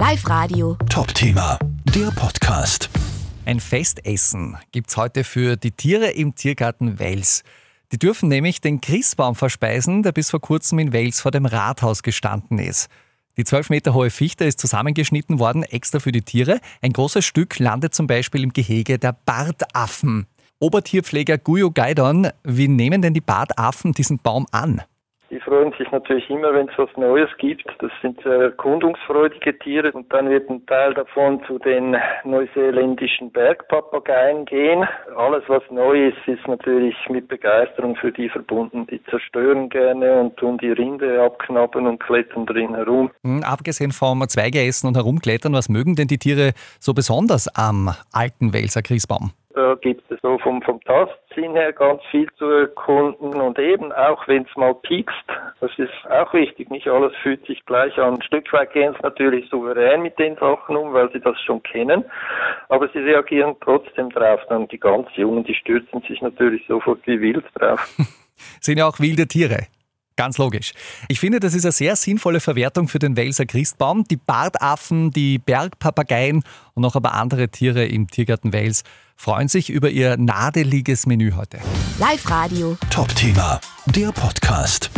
Live Radio. Top-Thema, der Podcast. Ein Festessen gibt's heute für die Tiere im Tiergarten Wels. Die dürfen nämlich den Christbaum verspeisen, der bis vor kurzem in Wels vor dem Rathaus gestanden ist. Die 12 Meter hohe Fichte ist zusammengeschnitten worden, extra für die Tiere. Ein großes Stück landet zum Beispiel im Gehege der Bartaffen. Obertierpfleger Guyo Gaidon, wie nehmen denn die Bartaffen diesen Baum an? Die freuen sich natürlich immer, wenn es was Neues gibt. Das sind sehr erkundungsfreudige Tiere und dann wird ein Teil davon zu den neuseeländischen Bergpapageien gehen. Alles, was neu ist, ist natürlich mit Begeisterung für die verbunden. Die zerstören gerne und tun die Rinde abknabbern und klettern drin herum. Hm, abgesehen vom Zweige essen und herumklettern, was mögen denn die Tiere so besonders am alten Welser Christbaum? Gibt es so vom, vom Tastsinn her ganz viel zu erkunden und eben auch wenn es mal piekst, das ist auch wichtig, nicht alles fühlt sich gleich an. Ein Stück weit gehen sie natürlich souverän mit den Sachen um, weil sie das schon kennen, aber sie reagieren trotzdem drauf. Dann die ganz Jungen, die stürzen sich natürlich sofort wie wild drauf. Sind ja auch wilde Tiere. Ganz logisch. Ich finde, das ist eine sehr sinnvolle Verwertung für den Welser Christbaum. Die Bartaffen, die Bergpapageien und noch ein paar andere Tiere im Tiergarten Wels freuen sich über ihr nadeliges Menü heute. Live Radio. Top-Thema, der Podcast.